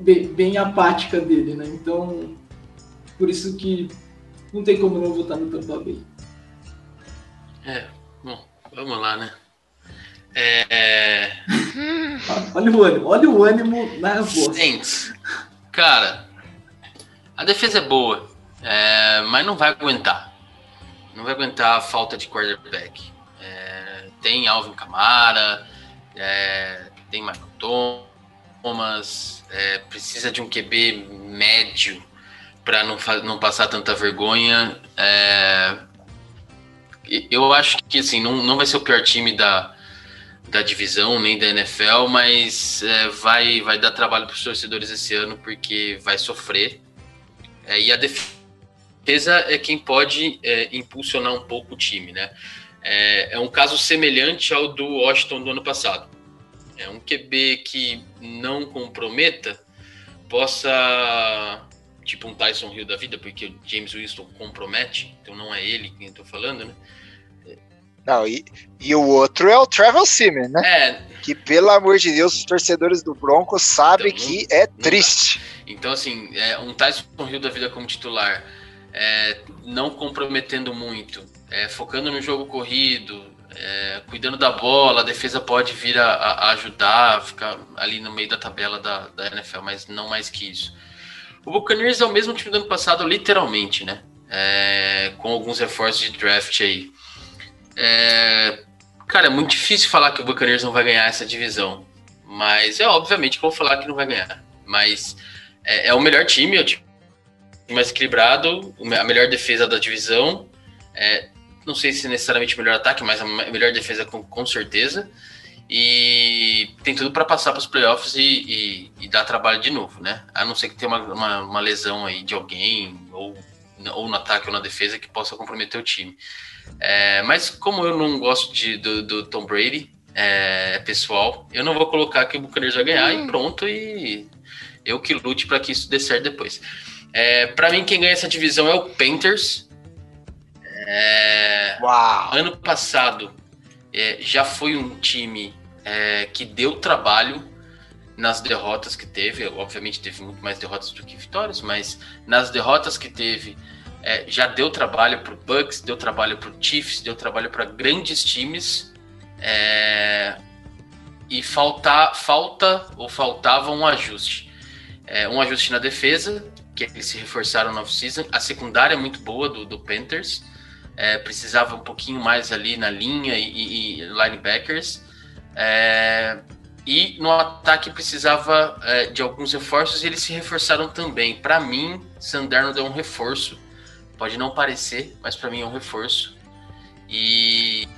bem, bem, apática dele, né? Então, por isso que não tem como não votar no Tampa Bay. É, bom, vamos lá, né? É... olha o ânimo, olha o ânimo na voz. Saints. Cara, a defesa é boa, é, mas não vai aguentar. Não vai aguentar a falta de quarterback. É, tem Alvin Kamara, é, tem Michael Thomas, é, precisa de um QB médio para não, não passar tanta vergonha. É, eu acho que assim, não, não vai ser o pior time da, da divisão, nem da NFL, mas é, vai, vai dar trabalho para os torcedores esse ano, porque vai sofrer. É, e a defesa é quem pode é, impulsionar um pouco o time, né? É, é um caso semelhante ao do Washington do ano passado. É um QB que não comprometa, possa tipo um Tyson Hill da vida, porque o James Winston compromete, então não é ele quem eu tô falando, né? Não, e, e o outro é o Travel Simeon, né? É. Que, pelo amor de Deus, os torcedores do Broncos sabem então, que é triste. Então, assim, é, um Tyson Hill da vida como titular, é, não comprometendo muito, é, focando no jogo corrido, é, cuidando da bola, a defesa pode vir a, a, ajudar, ficar ali no meio da tabela da, da NFL, mas não mais que isso. O Buccaneers é o mesmo time do ano passado, literalmente, né? É, com alguns reforços de draft aí. É, cara, é muito difícil falar que o Buccaneers não vai ganhar essa divisão. Mas é obviamente que eu vou falar que não vai ganhar. Mas é, é o melhor time, é o time mais equilibrado, a melhor defesa da divisão. É, não sei se necessariamente o melhor ataque, mas a melhor defesa com, com certeza e tem tudo para passar para os playoffs e, e, e, dar trabalho de novo, né? A não ser que tenha uma, uma, uma, lesão aí de alguém, ou, ou no ataque ou na defesa, que possa comprometer o time. É, mas como eu não gosto de, do, do Tom Brady, é, pessoal, eu não vou colocar que o Buccaneers vai ganhar hum. e pronto, e eu que lute para que isso dê certo depois. É, para mim, quem ganha essa divisão é o Panthers. É, ano passado, é, já foi um time é, que deu trabalho nas derrotas que teve. Obviamente teve muito mais derrotas do que vitórias, mas nas derrotas que teve é, já deu trabalho para o Bucks, deu trabalho para o Chiefs, deu trabalho para grandes times. É, e falta, falta ou faltava um ajuste. É, um ajuste na defesa, que eles se reforçaram no off-season. A secundária é muito boa do, do Panthers é, precisava um pouquinho mais ali na linha e, e linebackers. É, e no ataque precisava é, de alguns reforços e eles se reforçaram também. Para mim, Sanderno deu um reforço. Pode não parecer, mas para mim é um reforço. E.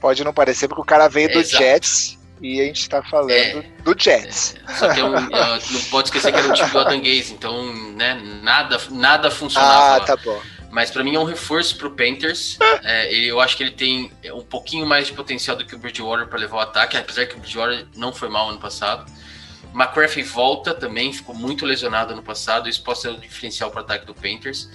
Pode não parecer porque o cara veio do Jets e a gente tá falando é, do Jets. É, só que é não pode esquecer que era um time do Adam Gaze, então né, nada, nada funcionava. Ah, tá bom. Mas para mim é um reforço pro Panthers. É, eu acho que ele tem um pouquinho mais de potencial do que o Bridgewater para levar o ataque, apesar que o Bridgewater não foi mal ano passado. McCarthy volta também, ficou muito lesionado ano passado, isso pode ser um diferencial para o ataque do Panthers.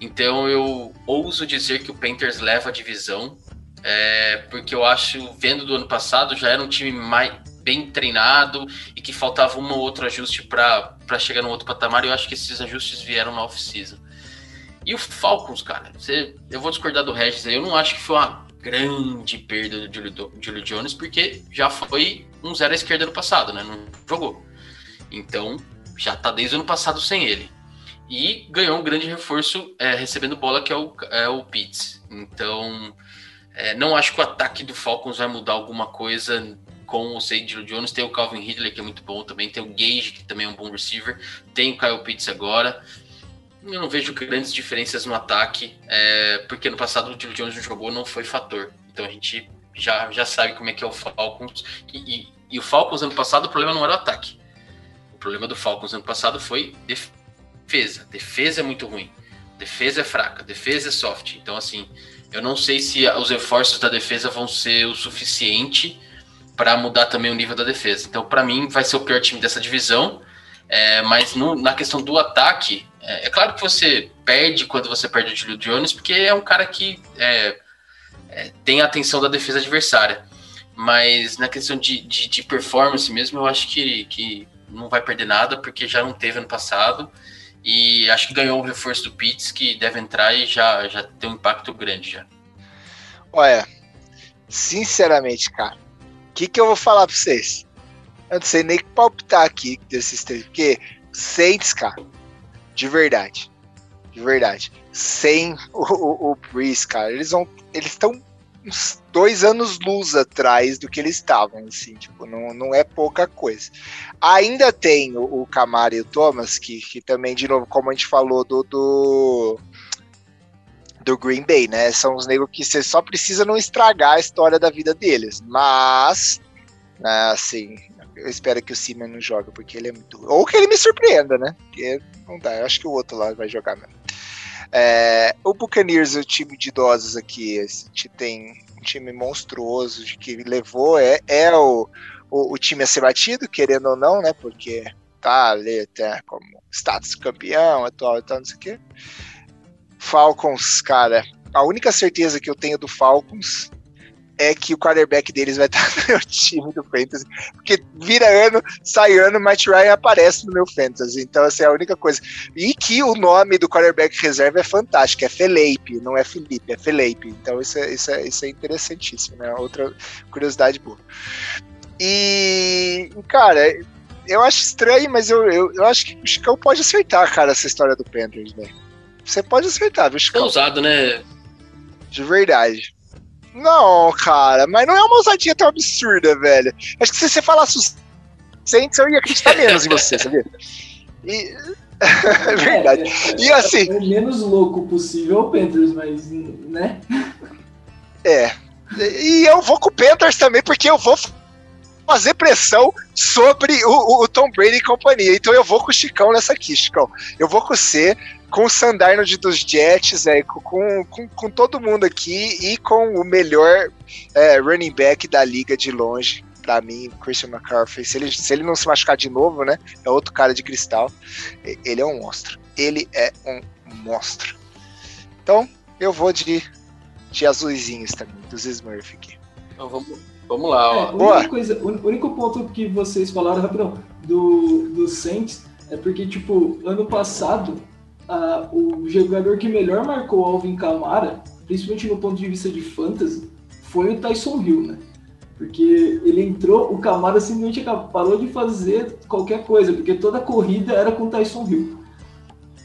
Então eu ouso dizer que o Panthers leva a divisão, é, porque eu acho, vendo do ano passado, já era um time mais bem treinado e que faltava um ou outro ajuste para chegar no outro patamar, e eu acho que esses ajustes vieram na off-season. E o Falcons, cara, você, eu vou discordar do Regis aí, eu não acho que foi uma grande perda do Julio, Jones, porque já foi um zero à esquerda no passado, né? Não jogou. Então, já tá desde o ano passado sem ele. E ganhou um grande reforço é, recebendo bola, que é o, é o Pitts. Então, é, não acho que o ataque do Falcons vai mudar alguma coisa com o Julio Jones. Tem o Calvin Ridley, que é muito bom também. Tem o Gage, que também é um bom receiver. Tem o Kyle Pitts agora. Eu não vejo grandes diferenças no ataque, é, porque no passado o Julio Jones não jogou, não foi fator. Então a gente já, já sabe como é que é o Falcons. E, e, e o Falcons ano passado o problema não era o ataque. O problema do Falcons ano passado foi defesa. Defesa é muito ruim. Defesa é fraca, defesa é soft. Então, assim, eu não sei se os reforços da defesa vão ser o suficiente para mudar também o nível da defesa. Então, para mim, vai ser o pior time dessa divisão. É, mas no, na questão do ataque, é, é, claro que você perde quando você perde o Julio Jones, porque é um cara que é, é, tem a atenção da defesa adversária. Mas na questão de, de, de, performance mesmo, eu acho que, que não vai perder nada, porque já não teve ano passado. E acho que ganhou o reforço do Pitts, que deve entrar e já, já tem um impacto grande já. Olha, sinceramente, cara, o que, que eu vou falar pra vocês? Eu não sei nem que palpitar aqui desses três, porque Saints, cara, de verdade. De verdade. Sem o, o, o Breeze, cara. Eles vão. Eles estão uns dois anos luz atrás do que eles estavam, assim, tipo, não, não é pouca coisa. Ainda tem o, o Camara e o Thomas, que, que também, de novo, como a gente falou do, do, do Green Bay, né? São os negros que você só precisa não estragar a história da vida deles. Mas, né, assim, eu espero que o Simon não jogue, porque ele é muito. Ou que ele me surpreenda, né? Porque não dá, eu acho que o outro lá vai jogar mesmo. É, o Buccaneers, o time de idosos aqui, a gente tem um time monstruoso de que levou, é, é o, o, o, time a ser batido, querendo ou não, né? Porque tá ali até como status campeão, atual e tal, não sei o quê. Falcons, cara, a única certeza que eu tenho do Falcons é que o quarterback deles vai estar (laughs) no meu time do Fantasy. Porque vira ano, sai ano, Matt Ryan aparece no meu Fantasy. Então, essa é a única coisa. E que o nome do quarterback reserva é fantástico, é Felipe, não é Felipe, é Felipe. Então, isso é, isso é, isso é interessantíssimo, né? Outra curiosidade boa. E, cara, eu acho estranho, mas eu, eu, eu acho que o Chicão pode acertar, cara, essa história do Panthers, velho. Você pode acertar, viu, Chicão? É ousado, né? De verdade. Não, cara, mas não é uma ousadia tão absurda, velho. Acho que se você falasse os Saints, eu ia acreditar menos em você, sabia? E... (laughs) é verdade. É, e assim. É o menos louco possível o Panthers, mas, né? É. E eu vou com o Panthers também, porque eu vou fazer pressão sobre o, o, Tom Brady e companhia. Então eu vou com o Chicão nessa aqui, Chicão. Eu vou com você com o Sandarnold dos Jets, é, com, com, com, todo mundo aqui e com o melhor é, running back da liga de longe. Pra mim, Christian McCaffrey, se ele, se ele não se machucar de novo, né? É outro cara de cristal. Ele é um monstro. Ele é um monstro. Então, eu vou de, de azulzinhos também, dos Smurf aqui. Então, vamos, vamos lá, ó. É, Boa. Coisa, o único ponto que vocês falaram, rapidão, do, do Saints é porque, tipo, ano passado uh, o jogador que melhor marcou Alvin Kamara, principalmente no ponto de vista de fantasy, foi o Tyson Hill, né? Porque ele entrou, o Kamara simplesmente parou de fazer qualquer coisa, porque toda corrida era com o Tyson Hill.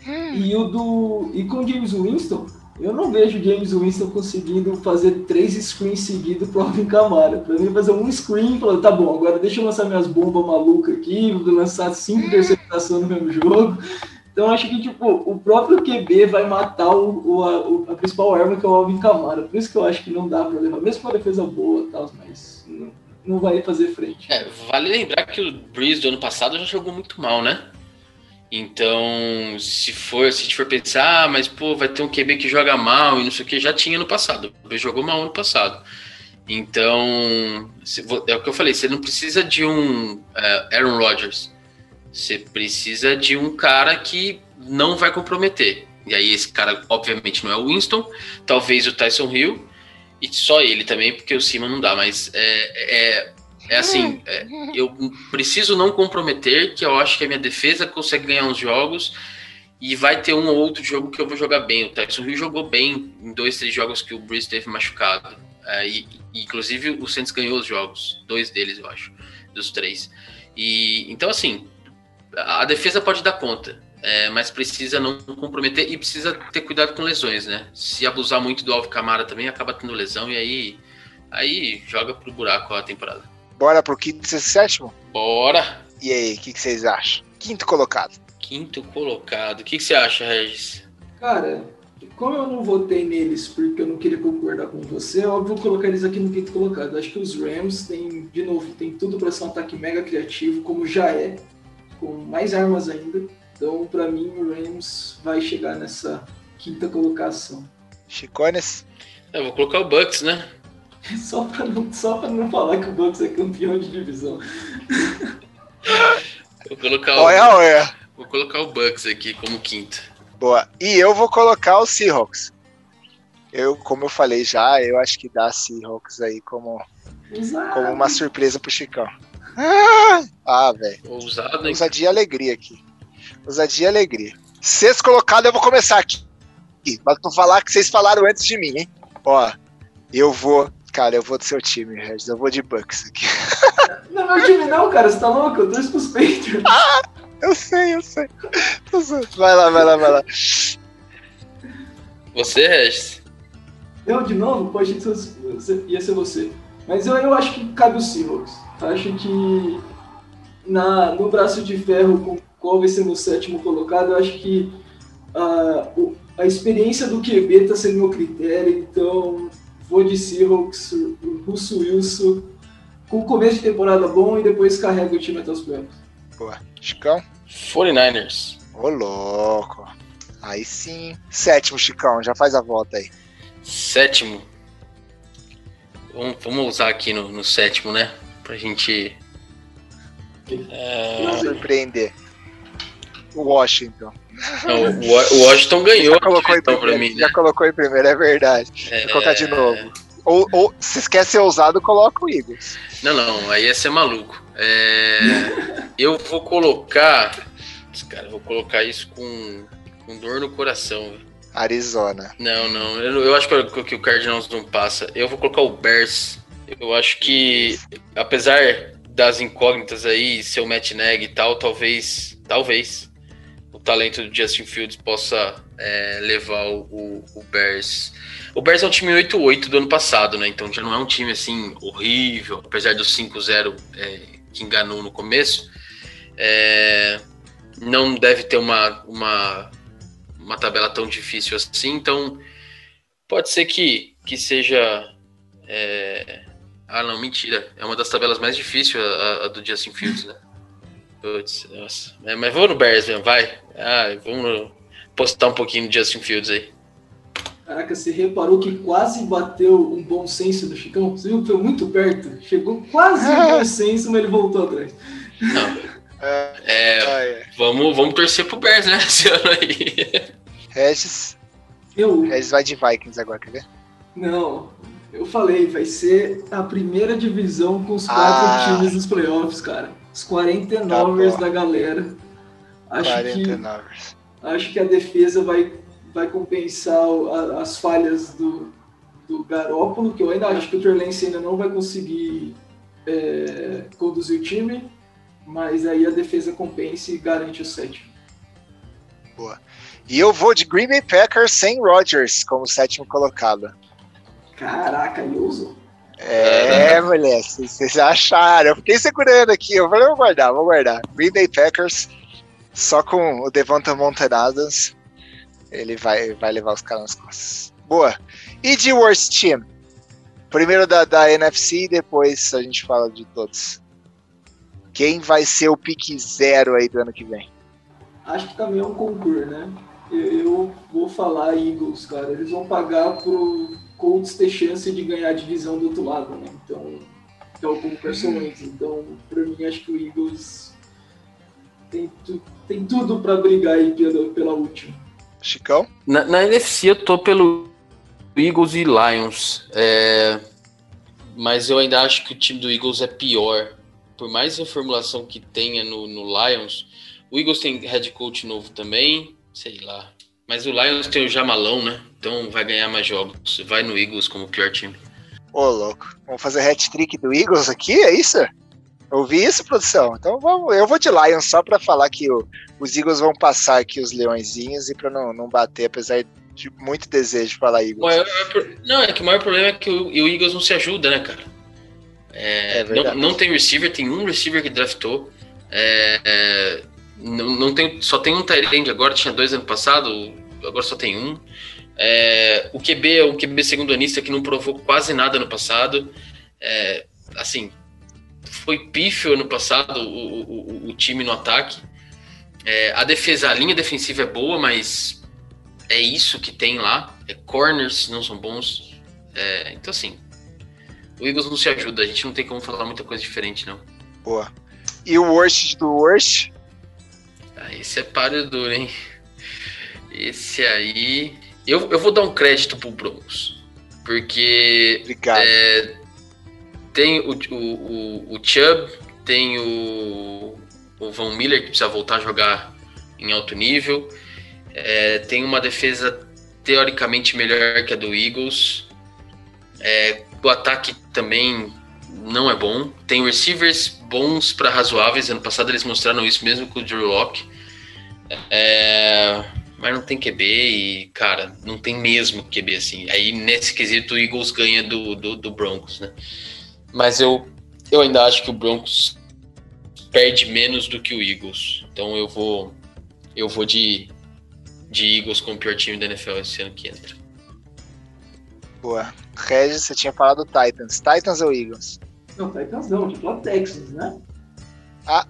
Hum. E o do e com o James Winston, eu não vejo James Winston conseguindo fazer três screens seguidos pro Alvin Kamara. Pra mim, fazer um screen e falar, tá bom, agora deixa eu lançar minhas bombas malucas aqui, vou lançar cinco interceptações no mesmo jogo. Então acho que tipo, o próprio QB vai matar o, o, a, a, principal arma que é o Alvin Kamara. Por isso que eu acho que não dá para levar, mesmo com a defesa boa tal, mas não, não, vai fazer frente. É, vale lembrar que o Breeze do ano passado já jogou muito mal, né? Então, se for, se a gente for pensar, ah, mas pô, vai ter um QB que joga mal e não sei o que, já tinha no passado. O Breeze jogou mal no passado. Então, é o que eu falei, você não precisa de um uh, Aaron Rodgers você precisa de um cara que não vai comprometer. E aí esse cara, obviamente, não é o Winston, talvez o Tyson Hill, e só ele também, porque o Cima não dá, mas é, é, é assim, (laughs) é, eu preciso não comprometer, que eu acho que a minha defesa consegue ganhar uns jogos, e vai ter um ou outro jogo que eu vou jogar bem. O Tyson Hill jogou bem em dois, três jogos que o Breeze teve machucado. É, e, inclusive o Santos ganhou os jogos, dois deles, eu acho, dos três. E então assim, a defesa pode dar conta, é, mas precisa não comprometer e precisa ter cuidado com lesões, né? Se abusar muito do Alvo Camara também, acaba tendo lesão e aí, aí joga pro buraco a temporada. Bora pro quinto e sétimo? Bora! E aí, o que, que, vocês acham? Quinto colocado. Quinto colocado. O que, que você acha, Regis? Cara, como eu não votei neles porque eu não queria concordar com você, é óbvio colocar eles aqui no quinto colocado. Acho que os Rams têm, de novo, tem tudo para ser um ataque mega criativo, como já é com mais armas ainda. Então, para mim, o Rams vai chegar nessa quinta colocação. Chicones? Eu vou colocar o Bucks, né? (laughs) só para não, só pra não falar que o Bucks é campeão de divisão. (laughs) vou colocar o. Olha, olha. Vou colocar o Bucks aqui como quinto. Boa. E eu vou colocar o Seahawks. Eu, como eu falei já, eu acho que dá Seahawks aí como, como uma surpresa pro Chicão. Ah, velho. Ousado, hein? Ousadia e alegria aqui. Ousadia e alegria. Sexto colocado, eu vou começar aqui. Mas vou falar que vocês falaram antes de mim, hein? Ó, eu vou. Cara, eu vou do seu time, Regis. Eu vou de Bucks aqui. (laughs) Não é meu time, não, cara. Você tá louco? Eu torço pros Patriots. Ah, eu sei, eu sei. Vai lá, vai lá, vai lá. Você, Regis? Eu de novo, pode ser, ia ser você. Mas eu, eu acho que cabe o Seahawks. Acho que na, no braço de ferro, com qual vai ser no sétimo colocado, eu acho que uh, o, a experiência do QB está sendo meu critério, então vou de Seahawks, o Russo Wilson, com o começo de temporada bom e depois carrega o time até os playoffs. Boa. Chicão? 49ers. Ô, louco. Aí sim. Sétimo, Chicão, já faz a volta aí. Sétimo. Vamos, vamos usar aqui no, no sétimo, né? Pra gente. É... Surpreender. O Washington. Não, o Washington ganhou. Já colocou, em primeiro, mim, já né? colocou em primeiro, é verdade. É... Vou colocar de novo. Ou, ou se quer ser ousado, coloca o Eagles. Não, não, aí ia ser maluco. É... eu vou colocar. Cara, vou colocar isso com, com dor no coração. Arizona. Não, não. Eu, eu acho que, que o Cardinals não passa. Eu vou colocar o Bears. Eu acho que, apesar das incógnitas aí, seu Matt Neg e tal, talvez, talvez o talento do Justin Fields possa é, levar o, o, Bears. O Bears é um time 8-8 do ano passado, né? Então já não é um time assim horrível, apesar do 5-0 é, que enganou no começo. É, não deve ter uma, uma, uma tabela tão difícil assim, então pode ser que, que seja. É... Ah, não, mentira. É uma das tabelas mais difíceis a, a do Justin Fields, né? Putz, nossa. É, mas vou no Bears mesmo, vai. Ah, vamos postar um pouquinho de Justin Fields aí. Caraca, você reparou que quase bateu um bom senso do Chicão? Você viu que foi muito perto? Chegou quase um bom (laughs) senso, mas ele voltou atrás. Não. É, é, vamos, vamos torcer pro Bears, né? (laughs) Esse ano aí. Regis. Eu. Regis vai de Vikings agora, quer ver? Não, eu falei, vai ser a primeira divisão com os quatro ah. times nos playoffs, cara. Os 49ers tá da galera. Acho 49ers. que acho que a defesa vai, vai compensar a, as falhas do, do Garópolo, que eu ainda acho que o Trelance ainda não vai conseguir é, conduzir o time mas aí a defesa compensa e garante o sétimo. Boa. E eu vou de Green Bay Packers sem Rodgers como sétimo colocado. Caraca, Yuso. É, mulher, vocês acharam. Eu fiquei segurando aqui. Eu falei, vou guardar, vou guardar. Green Bay Packers, só com o Devonta Montanadas, ele vai, vai levar os caras nas costas. Boa. E de Worst Team? Primeiro da, da NFC, depois a gente fala de todos. Quem vai ser o pique zero aí do ano que vem? Acho que também é um concurso, né? Eu, eu vou falar Eagles, cara. Eles vão pagar pro Colts ter chance de ganhar a divisão do outro lado, né? Então, é o como personagens. Então, pra mim, acho que o Eagles tem, tu, tem tudo para brigar aí pela, pela última. Chicão? Na, na NFC eu tô pelo Eagles e Lions. É... Mas eu ainda acho que o time do Eagles é pior por mais reformulação que tenha no, no Lions, o Eagles tem head coach novo também, sei lá. Mas o Lions tem o Jamalão, né? Então vai ganhar mais jogos. Vai no Eagles como pior time. Ô, louco. Vamos fazer hat-trick do Eagles aqui, é isso? Ouvi isso, produção? Então vamos, eu vou de Lions só para falar que o, os Eagles vão passar aqui os leõezinhos e para não, não bater, apesar de muito desejo de falar Eagles. Maior, não, é que o maior problema é que o, o Eagles não se ajuda, né, cara? É, é não, não tem receiver, tem um receiver que draftou. É, é, não, não tem, só tem um tight agora, tinha dois ano passado, agora só tem um. É, o QB é um QB segundo anista que não provou quase nada no passado. É, assim, foi pífio ano passado o, o, o time no ataque. É, a defesa, a linha defensiva é boa, mas é isso que tem lá. É corners não são bons. É, então, assim, o Eagles não se ajuda, a gente não tem como falar muita coisa diferente, não. Boa. E o worst do worst? Esse é páreo duro, hein? Esse aí. Eu, eu vou dar um crédito pro Broncos. Porque. Obrigado. É, tem o, o, o, o Chubb, tem o, o Von Miller, que precisa voltar a jogar em alto nível. É, tem uma defesa teoricamente melhor que a do Eagles. É, o ataque também não é bom. Tem receivers bons para razoáveis. Ano passado eles mostraram isso mesmo com o Drew Locke. É... mas não tem QB e, cara, não tem mesmo QB assim. Aí nesse quesito o Eagles ganha do, do, do Broncos, né? Mas eu, eu ainda acho que o Broncos perde menos do que o Eagles. Então eu vou eu vou de, de Eagles como pior time da NFL esse ano que entra. Boa. Regis, você tinha falado Titans. Titans ou Eagles? Não, Titans não, tipo a Texans, né? Ah,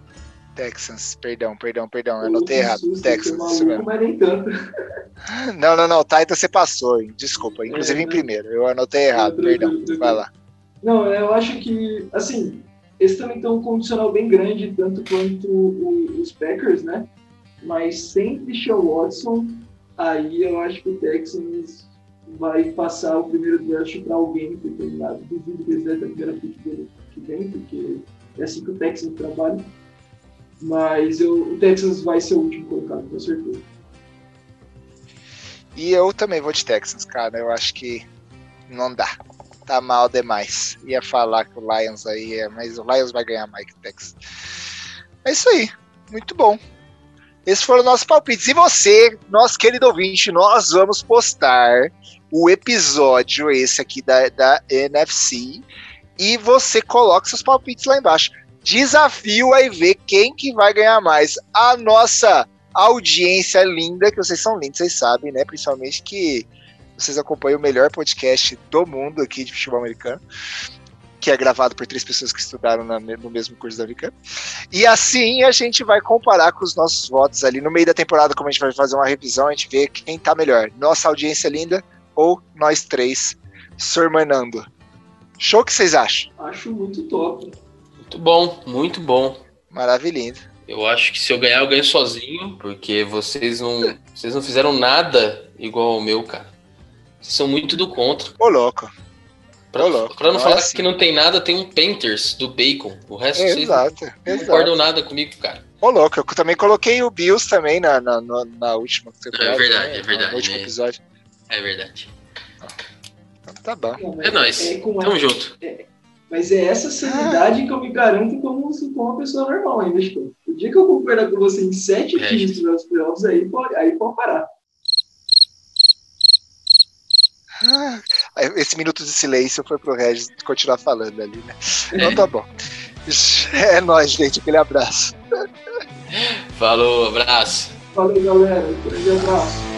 Texans. Perdão, perdão, perdão. Eu anotei errado. Texans, maluco, isso mesmo. Mas nem tanto. (laughs) Não, não, não. Titans você passou. hein? Desculpa. Inclusive É, em né? primeiro. Eu anotei errado. Perdão. Vai lá. Não, eu acho que, assim, eles também estão um condicional bem grande, tanto quanto os Packers, né? Mas sem Christian Watson, aí eu acho que o Texans vai passar o primeiro draft para alguém determinado. Duvido que eles ter a primeira pick dele que vem, porque é assim que o Texans trabalha. Mas eu- o Texans vai ser o último colocado, com certeza. E eu também vou de Texans, cara. Eu acho que não dá. Tá mal demais. Ia falar que o Lions aí é, mas o Lions vai ganhar mais que o Texans. É isso aí. Muito bom. Esses foram nossos palpites. E você, nosso querido ouvinte, nós vamos postar o episódio, esse aqui da, da NFC, e você coloca seus palpites lá embaixo. Desafio aí ver quem que vai ganhar mais. A nossa audiência linda, que vocês são lindos, vocês sabem, né? Principalmente que vocês acompanham o melhor podcast do mundo aqui de futebol americano, que é gravado por três pessoas que estudaram no mesmo curso da Unicamp. E assim a gente vai comparar com os nossos votos ali no meio da temporada, como a gente vai fazer uma revisão, a gente vê quem tá melhor. Nossa audiência linda ou nós três sormanando. Show o que vocês acham? Acho muito top. Muito bom, muito bom. Maravilhoso. Eu acho que se eu ganhar, eu ganho sozinho, porque vocês não, vocês não fizeram nada igual ao meu, cara. Vocês são muito do contra. Ô, louco. Pra, Ô, louco. pra não Não é falar assim. que não tem nada, tem um Painters do Bacon. O resto vocês Exato, não exato. concordam nada comigo, cara. Ô, louco, eu também coloquei o Bills também na, na, na- na última temporada. É verdade, né? é verdade, No último né? episódio. É verdade. Tá bom. Não, É nóis. com Tamo junto. Mas é essa sanidade que eu me garanto como, como uma pessoa normal ainda, tipo. O dia que eu concordar com você em sete É, times dos playoffs, aí pode, aí pode parar. Ah, Esse minuto de silêncio foi pro Regis continuar falando ali, né? Então tá bom. É nóis, gente. Aquele abraço. Falou, abraço. Valeu, galera. Um grande abraço.